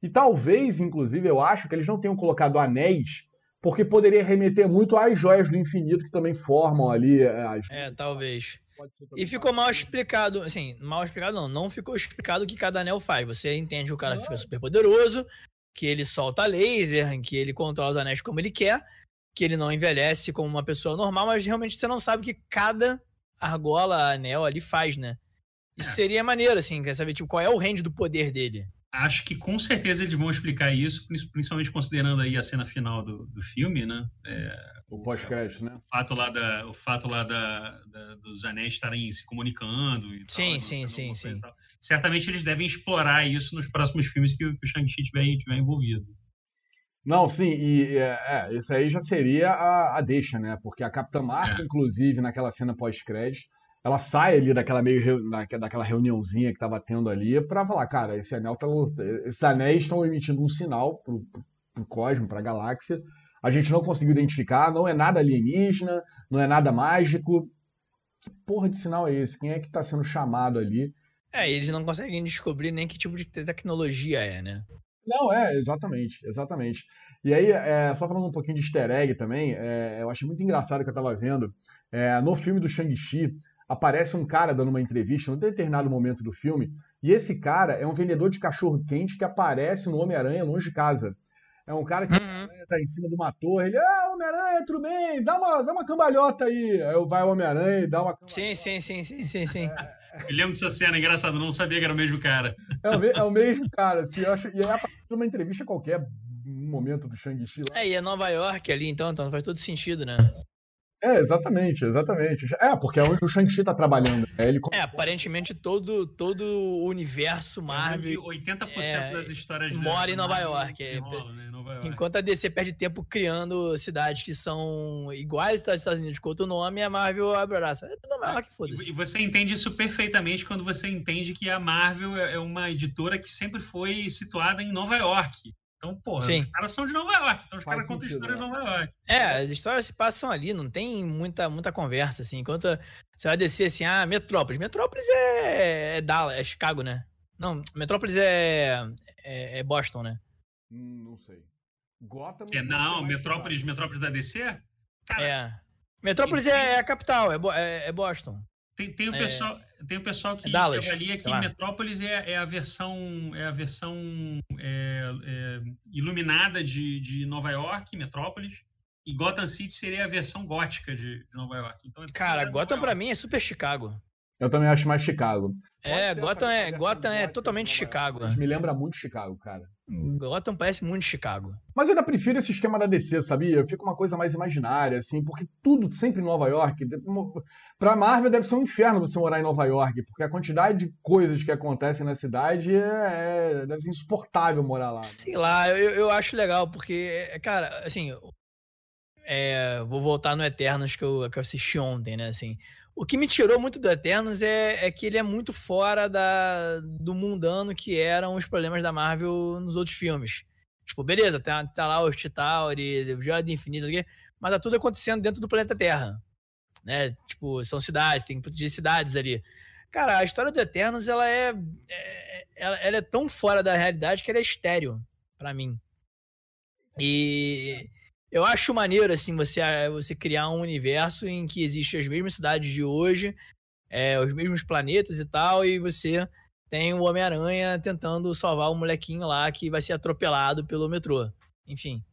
E talvez, inclusive, eu acho que eles não tenham colocado anéis, porque poderia remeter muito às joias do infinito que também formam ali é, as. É, talvez. Pode ser E ficou mal explicado, assim, mal explicado não, não ficou explicado o que cada anel faz. Você entende que o cara Não. fica super poderoso, que ele solta laser, que ele controla os anéis como ele quer, que ele não envelhece como uma pessoa normal, mas realmente você não sabe o que cada argola, anel ali faz, né? Isso É. seria maneiro, assim, quer saber, tipo, qual é o range do poder dele. Acho que com certeza eles vão explicar isso, prin- principalmente considerando aí a cena final do, do filme, né? É, O pós-crédito, né? o fato lá, da, o fato lá da, da- dos anéis estarem se comunicando e tal, Sim, e sim, mostrando sim, sim. tal. Certamente eles devem explorar isso nos próximos filmes que, o- que o Shang-Chi tiver, tiver envolvido. Não, sim, e é, é, isso aí já seria a, a deixa, né? Porque a Capitã Marvel, É. inclusive, naquela cena pós-crédito, ela sai ali daquela meio daquela reuniãozinha que tava tendo ali pra falar, cara, esse anel tá, esses anéis estão emitindo um sinal pro, pro, pro cosmo, pra galáxia, a gente não conseguiu identificar, não é nada alienígena, não é nada mágico. Que porra de sinal é esse? Quem é que está sendo chamado ali? É, eles não conseguem descobrir nem que tipo de tecnologia é, né? Não, é, exatamente, exatamente. E aí, é, só falando um pouquinho de easter egg também, é, eu achei muito engraçado que eu tava vendo. É, no filme do Shang-Chi, aparece um cara dando uma entrevista num determinado momento do filme, e esse cara é um vendedor de cachorro-quente que aparece no Homem-Aranha longe de casa. É um cara que Uhum. tá em cima de uma torre, ele, ah, Homem-Aranha, tudo bem, dá uma, dá uma cambalhota aí. Aí vai o Homem-Aranha e dá uma cambalhota. Sim, sim, sim, sim, sim, sim. Eu lembro dessa cena, engraçado, não sabia que era o mesmo cara. É o, me- é o mesmo cara, assim, eu acho, e é a partir de uma entrevista qualquer, um momento do Shang-Chi lá. É, e é Nova York ali, então, então faz todo sentido, né? É, exatamente, exatamente. É, porque é onde o Shang-Chi tá trabalhando. É, ele É, aparentemente todo, todo o universo Onde Marvel, 80% é, das histórias mora em Nova Marvel York, é, enrolam, né, em Nova York. enquanto a DC perde tempo criando cidades que são iguais aos Estados Unidos com outro nome, a Marvel abraça. É Nova York, E foda-se. você entende isso perfeitamente quando você entende que a Marvel é é uma editora que sempre foi situada em Nova York. Então, porra, Sim. os caras são de Nova York, então os Faz caras contam sentido, história de né? Nova York. É, as histórias se passam ali, não tem muita, muita conversa, assim. Enquanto você vai descer assim, ah, Metrópolis. Metrópolis é, é Dallas, é Chicago, né? Não, Metrópolis é, é, é Boston, né? Hum, Não sei. Gotham. É, não, Metrópolis, Chicago. Metrópolis da DC? Cara, É. Metrópolis é, é a capital, é, é, é Boston. tem, tem, o é- pessoal, tem o pessoal que, que Dallas, avalia sei que lá. Metrópolis é, é a versão, é a versão é, é, iluminada de, de Nova York, Metrópolis, e Gotham City seria a versão gótica de, de Nova York. Então, é Cara, Gotham pra York. mim é super Chicago. Eu também acho mais Chicago. É, Pode Gotham é, Gotham é totalmente Chicago. mas Me lembra muito Chicago, cara. Gotham parece muito Chicago. Mas eu ainda prefiro esse esquema da DC, sabia? Fica uma coisa mais imaginária, assim, porque tudo sempre em Nova York. Pra Marvel deve ser um inferno você morar em Nova York, porque a quantidade de coisas que acontecem na cidade é, é- deve ser insuportável morar lá. Sei lá, eu, eu acho legal, porque, é, cara, assim, é, vou voltar no Eternos que eu, que eu assisti ontem, né, assim. O que me tirou muito do Eternos é, é que ele é muito fora da, do mundano que eram os problemas da Marvel nos outros filmes. Tipo, beleza, tá, tá lá o Chitauri, o do Infinito, mas tá tudo acontecendo dentro do planeta Terra. Né? Tipo, são cidades, tem que cidades ali. Cara, a história do Eternos, ela é, é- ela, ela é tão fora da realidade que ela é estéreo pra mim. E eu acho maneiro, assim, você, você criar um universo em que existem as mesmas cidades de hoje, é, os mesmos planetas e tal, e você tem o Homem-Aranha tentando salvar o molequinho lá que vai ser atropelado pelo metrô. Enfim.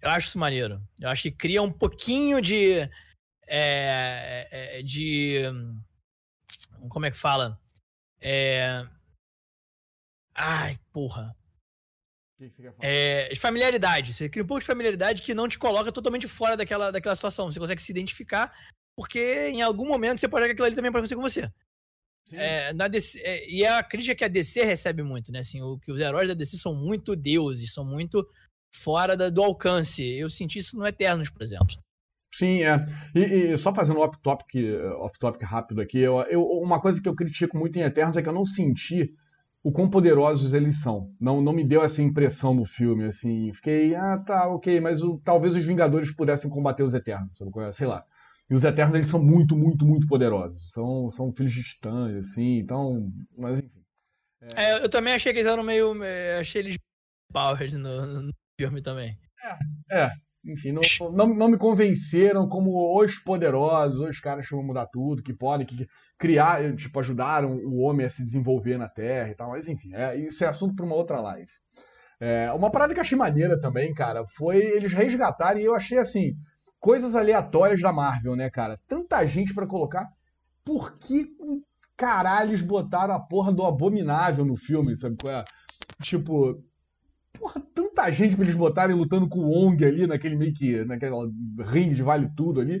Eu acho isso maneiro. Eu acho que cria um pouquinho de. é, é, de. hum, Como é que fala? É, ai, porra. Que que você quer falar? É, de familiaridade. Você cria um pouco de familiaridade que não te coloca totalmente fora daquela, daquela situação. Você consegue se identificar, porque em algum momento você pode ver que aquilo ali também pode acontecer com você. É, na DC, é, e a crítica que a DC recebe muito, né? Assim, o, que os heróis da DC são muito deuses, são muito fora da- do alcance. Eu senti isso no Eternos, por exemplo. Sim, é. E, e só fazendo um off-topic off -topic rápido aqui, eu, eu- uma coisa que eu critico muito em Eternos é que eu não senti o quão poderosos eles são. Não, não me deu essa impressão no filme, assim. Fiquei, ah, tá, ok, mas o- talvez os Vingadores pudessem combater os Eternos, é? sei lá. E os Eternos, eles são muito, muito, muito poderosos. São, são filhos de titãs, assim, então... Mas, enfim. É, eu também achei que eles eram meio. é, achei eles powers no, no filme também. Enfim, não, não, não me convenceram como os poderosos, os caras que vão mudar tudo, que podem que criar, tipo, ajudaram o homem a se desenvolver na Terra e tal. Mas enfim, é, isso é assunto para uma outra live. É, uma parada que eu achei maneira também, cara, foi eles resgatarem, e eu achei assim, coisas aleatórias da Marvel, né, cara? Tanta gente pra colocar. Por que caralho eles botaram a porra do abominável no filme, sabe qual é? Tipo, porra, tanta gente pra eles botarem lutando com o Wong ali, naquele meio que. naquela ringue de vale tudo ali.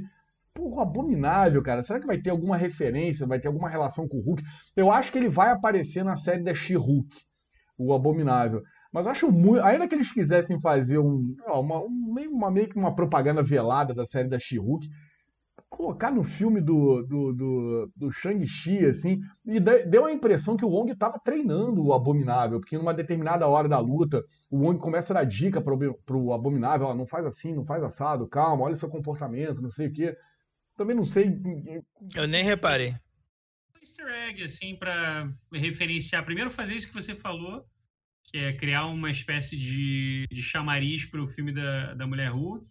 Porra, abominável, cara. Será que vai ter alguma referência? Vai ter alguma relação com o Hulk? Eu acho que ele vai aparecer na série da She-Hulk, o abominável. Mas eu acho muito. Ainda que eles quisessem fazer um, uma, um- uma, meio que uma propaganda velada da série da She-Hulk. Colocar no filme do, do, do, do Shang-Chi, assim, e deu a impressão que o Wong estava treinando o Abominável, porque numa determinada hora da luta, o Wong começa a dar dica para o Abominável, ó, não faz assim, não faz assado, calma, olha seu comportamento, não sei o quê. Também não sei... Eu nem reparei. Easter egg, assim, para referenciar. Primeiro fazer isso que você falou, que é criar uma espécie de, de chamariz para o filme da, da Mulher Hulk.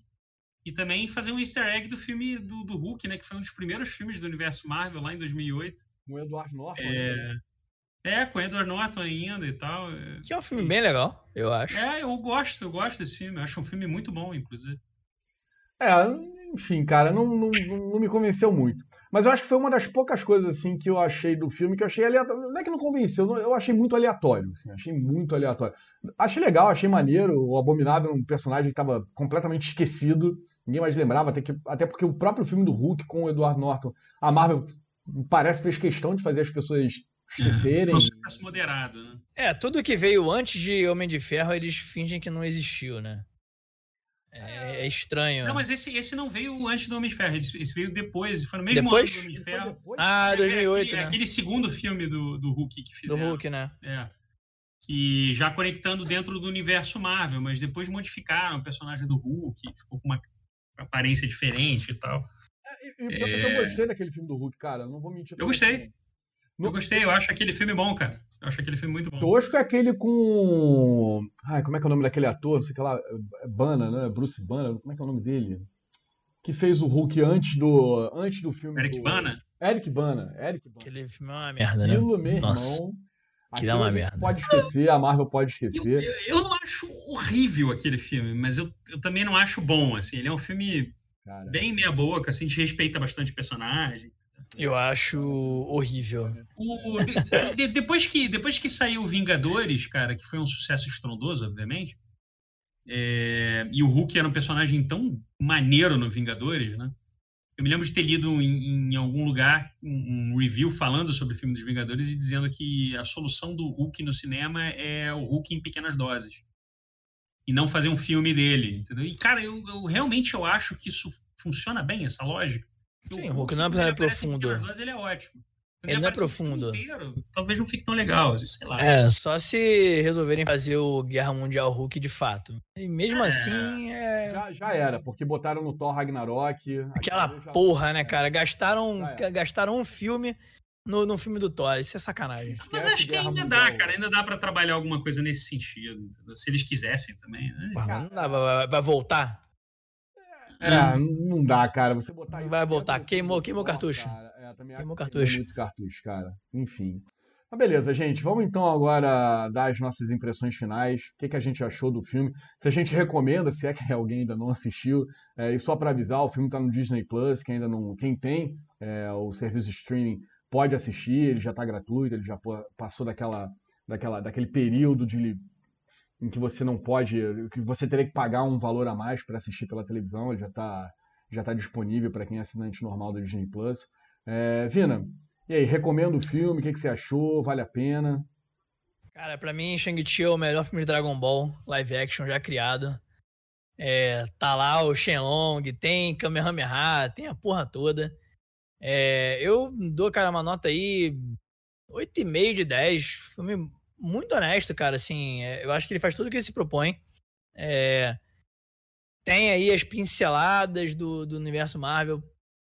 E também fazer um easter egg do filme do, do Hulk, né? Que foi um dos primeiros filmes do universo Marvel, lá em 2008. Com o Edward Norton. É, né? é com o Edward Norton ainda e tal. Que é um filme bem legal, eu acho. É, eu gosto, eu gosto desse filme. Eu acho um filme muito bom, inclusive. É, enfim, cara, não, não, não, me convenceu muito. Mas eu acho que foi uma das poucas coisas assim que eu achei do filme que eu achei aleatório. Não é que não convenceu, eu achei muito aleatório, assim, achei muito aleatório. Achei legal, achei maneiro. O Abominável é um personagem que estava completamente esquecido, ninguém mais lembrava, até, que, até porque o próprio filme do Hulk com o Edward Norton, a Marvel parece fez questão de fazer as pessoas esquecerem. É, um sucesso moderado, né? É, tudo que veio antes de Homem de Ferro, eles fingem que não existiu, né? É, é, estranho. Não, mas esse, esse não veio antes do Homem de Ferro, esse veio depois, foi no mesmo depois? ano do Homem de Ferro. Ah, 2008, aquele, né? aquele segundo filme do, do Hulk que fizeram. Do Hulk, né? É. Que já conectando dentro do universo Marvel, mas depois modificaram o personagem do Hulk, ficou com uma aparência diferente e tal. É, e, é... Eu gostei daquele filme do Hulk, cara, não vou mentir. Eu gostei. Eu gostei, eu acho aquele filme bom, cara. Eu acho aquele filme muito bom. Tosco é aquele com. Ai, como é que é o nome daquele ator? Não sei o que lá. É Bana, né? Bruce Bana, como é que é o nome dele? Que fez o Hulk antes do, antes do filme. Eric do... Bana? Eric Bana. Eric Bana. Aquele filme é uma merda, Aquilo, né? meu Nossa. irmão. Que dá uma merda. pode esquecer, a Marvel pode esquecer. Eu, eu, não acho horrível aquele filme, mas eu, eu também não acho bom, assim. Ele é um filme Cara. bem meia boca, assim, a gente respeita bastante o personagem. Eu acho horrível. O, de, de, depois, que, depois que saiu Vingadores, cara, que foi um sucesso estrondoso, obviamente, é, e o Hulk era um personagem tão maneiro no Vingadores, né? Eu me lembro de ter lido em, em algum lugar um, um, review falando sobre o filme dos Vingadores e dizendo que a solução do Hulk no cinema é o Hulk em pequenas doses. E não fazer um filme dele, entendeu? E, cara, eu, eu realmente eu acho que isso funciona bem, essa lógica. Sim, o Hulk não é profundo. Mas ele é ótimo. Ele, ele não é profundo. Inteiro, talvez não fique tão legal, sei lá. É, só se resolverem fazer o Guerra Mundial Hulk de fato. E mesmo é. assim, é... Já, já, era, porque botaram no Thor Ragnarok. Aquela porra, né, cara? Gastaram, gastaram um filme no, no filme do Thor. Isso é sacanagem. Mas acho que ainda mundial. dá, cara. Ainda dá para trabalhar alguma coisa nesse sentido. Se eles quisessem também, né? não dá, vai, vai voltar? É, não dá, cara. Você botar Vai voltar. Queimou, queimou o cartucho. É, queimou o cartucho. muito cartucho, cara. Enfim. Mas beleza, gente. Vamos então agora dar as nossas impressões finais. O que, que a gente achou do filme? Se a gente recomenda, se é que alguém ainda não assistiu. É, e só para avisar, o filme está no Disney Plus. Quem ainda não. Quem tem é, o serviço de streaming pode assistir. Ele já está gratuito. Ele já passou daquela, daquela, daquele período de em que você não pode, que você teria que pagar um valor a mais para assistir pela televisão, ele já está já tá disponível para quem é assinante normal do Disney Plus. É, Vina, e aí, recomendo o filme, o que, que você achou? Vale a pena? Cara, para mim, Shang-Chi é o melhor filme de Dragon Ball live action já criado. É, tá lá o Shenlong, tem Kamehameha, tem a porra toda. É, eu dou, cara, uma nota aí 8,5 de 10. Filme muito honesto, cara. Assim, é, eu acho que ele faz tudo o que ele se propõe. É, tem aí as pinceladas do, do universo Marvel,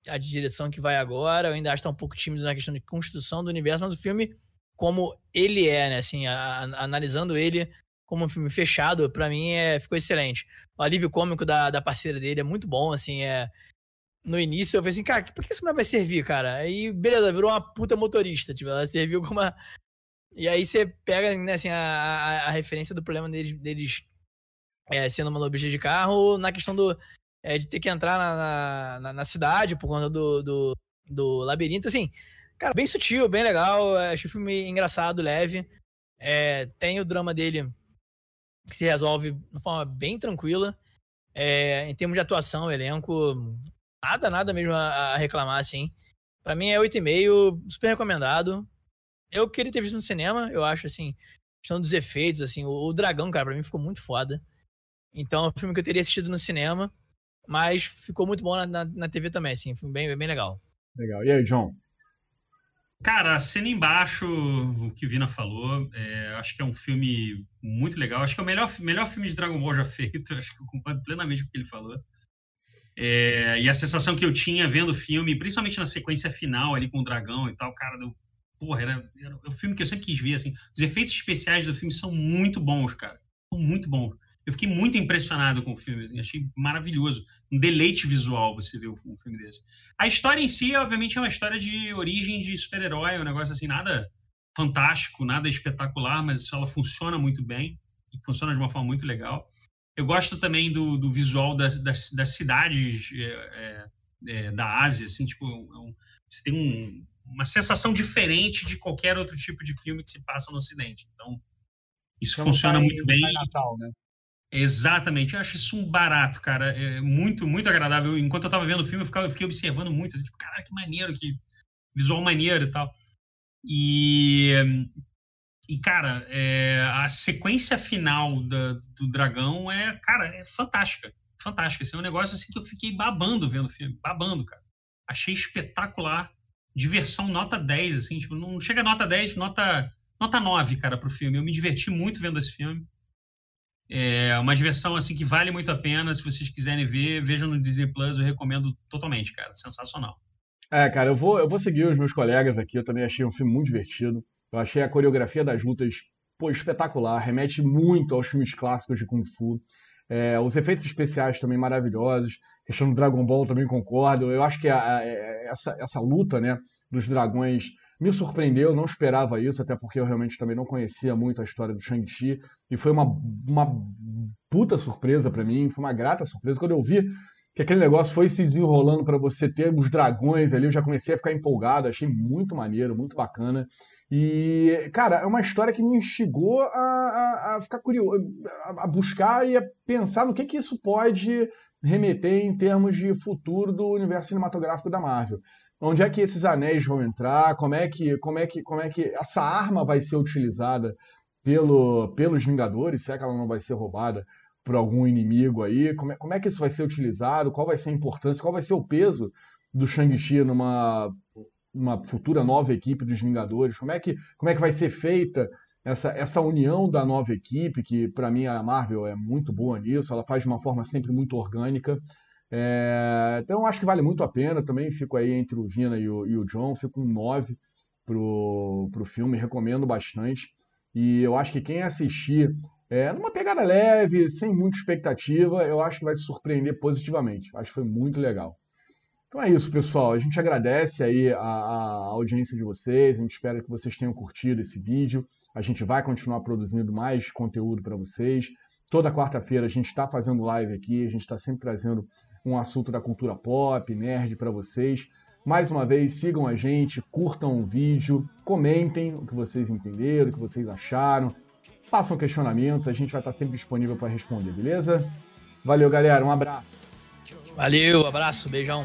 a direção que vai agora. Eu ainda acho que tá um pouco tímido na questão de construção do universo, mas o filme, como ele é, né? Assim, a, a, analisando ele como um filme fechado, para mim é, ficou excelente. O alívio cômico da, da parceira dele é muito bom, assim, é. No início eu falei assim, cara, por que isso vai servir, cara? Aí, beleza, virou uma puta motorista. Tipo, ela serviu como uma, e aí você pega né, assim, a, a, a, referência do problema deles, deles é, sendo de carro na questão do, é, de ter que entrar na, na, na, cidade por conta do, do, do, labirinto. Assim, cara, bem sutil, bem legal. Acho o filme engraçado, leve. É, tem o drama dele que se resolve de uma forma bem tranquila. É, em termos de atuação, elenco, nada, nada mesmo a, a reclamar, assim. Pra mim é 8,5, super recomendado eu queria ter visto no cinema, eu acho, assim, questão dos efeitos, assim, o, o Dragão, cara, pra mim ficou muito foda. Então, é um filme que eu teria assistido no cinema. Mas ficou muito bom na, na, na TV também, assim. Foi bem, bem legal. Legal. E aí, John? Cara, cena embaixo, o que Vina falou, é, acho que é um filme muito legal. Acho que é o melhor, melhor filme de Dragon Ball já feito. Acho que eu concordo plenamente com o que ele falou. É, e a sensação que eu tinha vendo o filme, principalmente na sequência final ali com o dragão e tal, cara, eu, porra, era, era o filme que eu sempre quis ver, assim. Os efeitos especiais do filme são muito bons, cara. São muito bons. Eu fiquei muito impressionado com o filme, assim, achei maravilhoso. Um deleite visual você ver um filme desse. A história em si, obviamente, é uma história de origem de super-herói, um negócio assim, nada fantástico, nada espetacular, mas ela funciona muito bem e funciona de uma forma muito legal. Eu gosto também do, do visual das, das, das cidades é, é, é da Ásia, assim, tipo, é um, você tem um, uma sensação diferente de qualquer outro tipo de filme que se passa no Ocidente. Então, isso então, funciona tá muito bem. Natal, né? Exatamente, eu acho isso um barato, cara. É muito, muito agradável. Enquanto eu tava vendo o filme, eu, ficava, eu fiquei observando muito, assim, tipo, cara, que maneiro, que visual maneiro e tal. E, e cara, é, a sequência final da, do dragão é, cara, é fantástica. Fantástica. Esse é um negócio assim que eu fiquei babando vendo o filme, babando, cara. Achei espetacular. Diversão nota 10, assim, tipo, não chega nota 10, nota, nota 9, cara, pro filme. Eu me diverti muito vendo esse filme. É uma diversão assim que vale muito a pena. Se vocês quiserem ver, vejam no Disney Plus, eu recomendo totalmente, cara. Sensacional. É, cara, eu vou, eu vou seguir os meus colegas aqui. Eu também achei um filme muito divertido. Eu achei a coreografia das lutas pô, espetacular, remete muito aos filmes clássicos de Kung Fu. É, os efeitos especiais também maravilhosos. Questão do Dragon Ball também concordo. Eu acho que a, a, essa, essa luta né, dos dragões me surpreendeu, não esperava isso, até porque eu realmente também não conhecia muito a história do Shang-Chi, e foi uma, uma puta surpresa para mim, foi uma grata surpresa. Quando eu vi que aquele negócio foi se desenrolando para você ter os dragões ali, eu já comecei a ficar empolgado, achei muito maneiro, muito bacana. E, cara, é uma história que me instigou a, a, a ficar curioso, a, a, buscar e a pensar no que, que isso pode remeter em termos de futuro do universo cinematográfico da Marvel. Onde é que esses anéis vão entrar? Como é que, como é que, como é que essa arma vai ser utilizada pelo, pelos Vingadores? Será que ela não vai ser roubada por algum inimigo aí? Como é, como é que isso vai ser utilizado? Qual vai ser a importância? Qual vai ser o peso do Shang-Chi numa uma futura nova equipe dos Vingadores? Como é que, como é que vai ser feita essa, essa união da nova equipe, que para mim a Marvel é muito boa nisso, ela faz de uma forma sempre muito orgânica. É, então acho que vale muito a pena. Também fico aí entre o Vina e o, e o John, fico um 9 pro, pro filme, recomendo bastante. E eu acho que quem assistir é, numa pegada leve, sem muita expectativa, eu acho que vai se surpreender positivamente. Acho que foi muito legal. Então é isso, pessoal. A gente agradece aí a, a audiência de vocês. A gente espera que vocês tenham curtido esse vídeo. A gente vai continuar produzindo mais conteúdo para vocês. Toda quarta-feira a gente está fazendo live aqui, a gente está sempre trazendo um assunto da cultura pop, nerd para vocês. Mais uma vez, sigam a gente, curtam o vídeo, comentem o que vocês entenderam, o que vocês acharam, façam questionamentos, a gente vai estar sempre disponível para responder, beleza? Valeu, galera, um abraço. Valeu, abraço, beijão.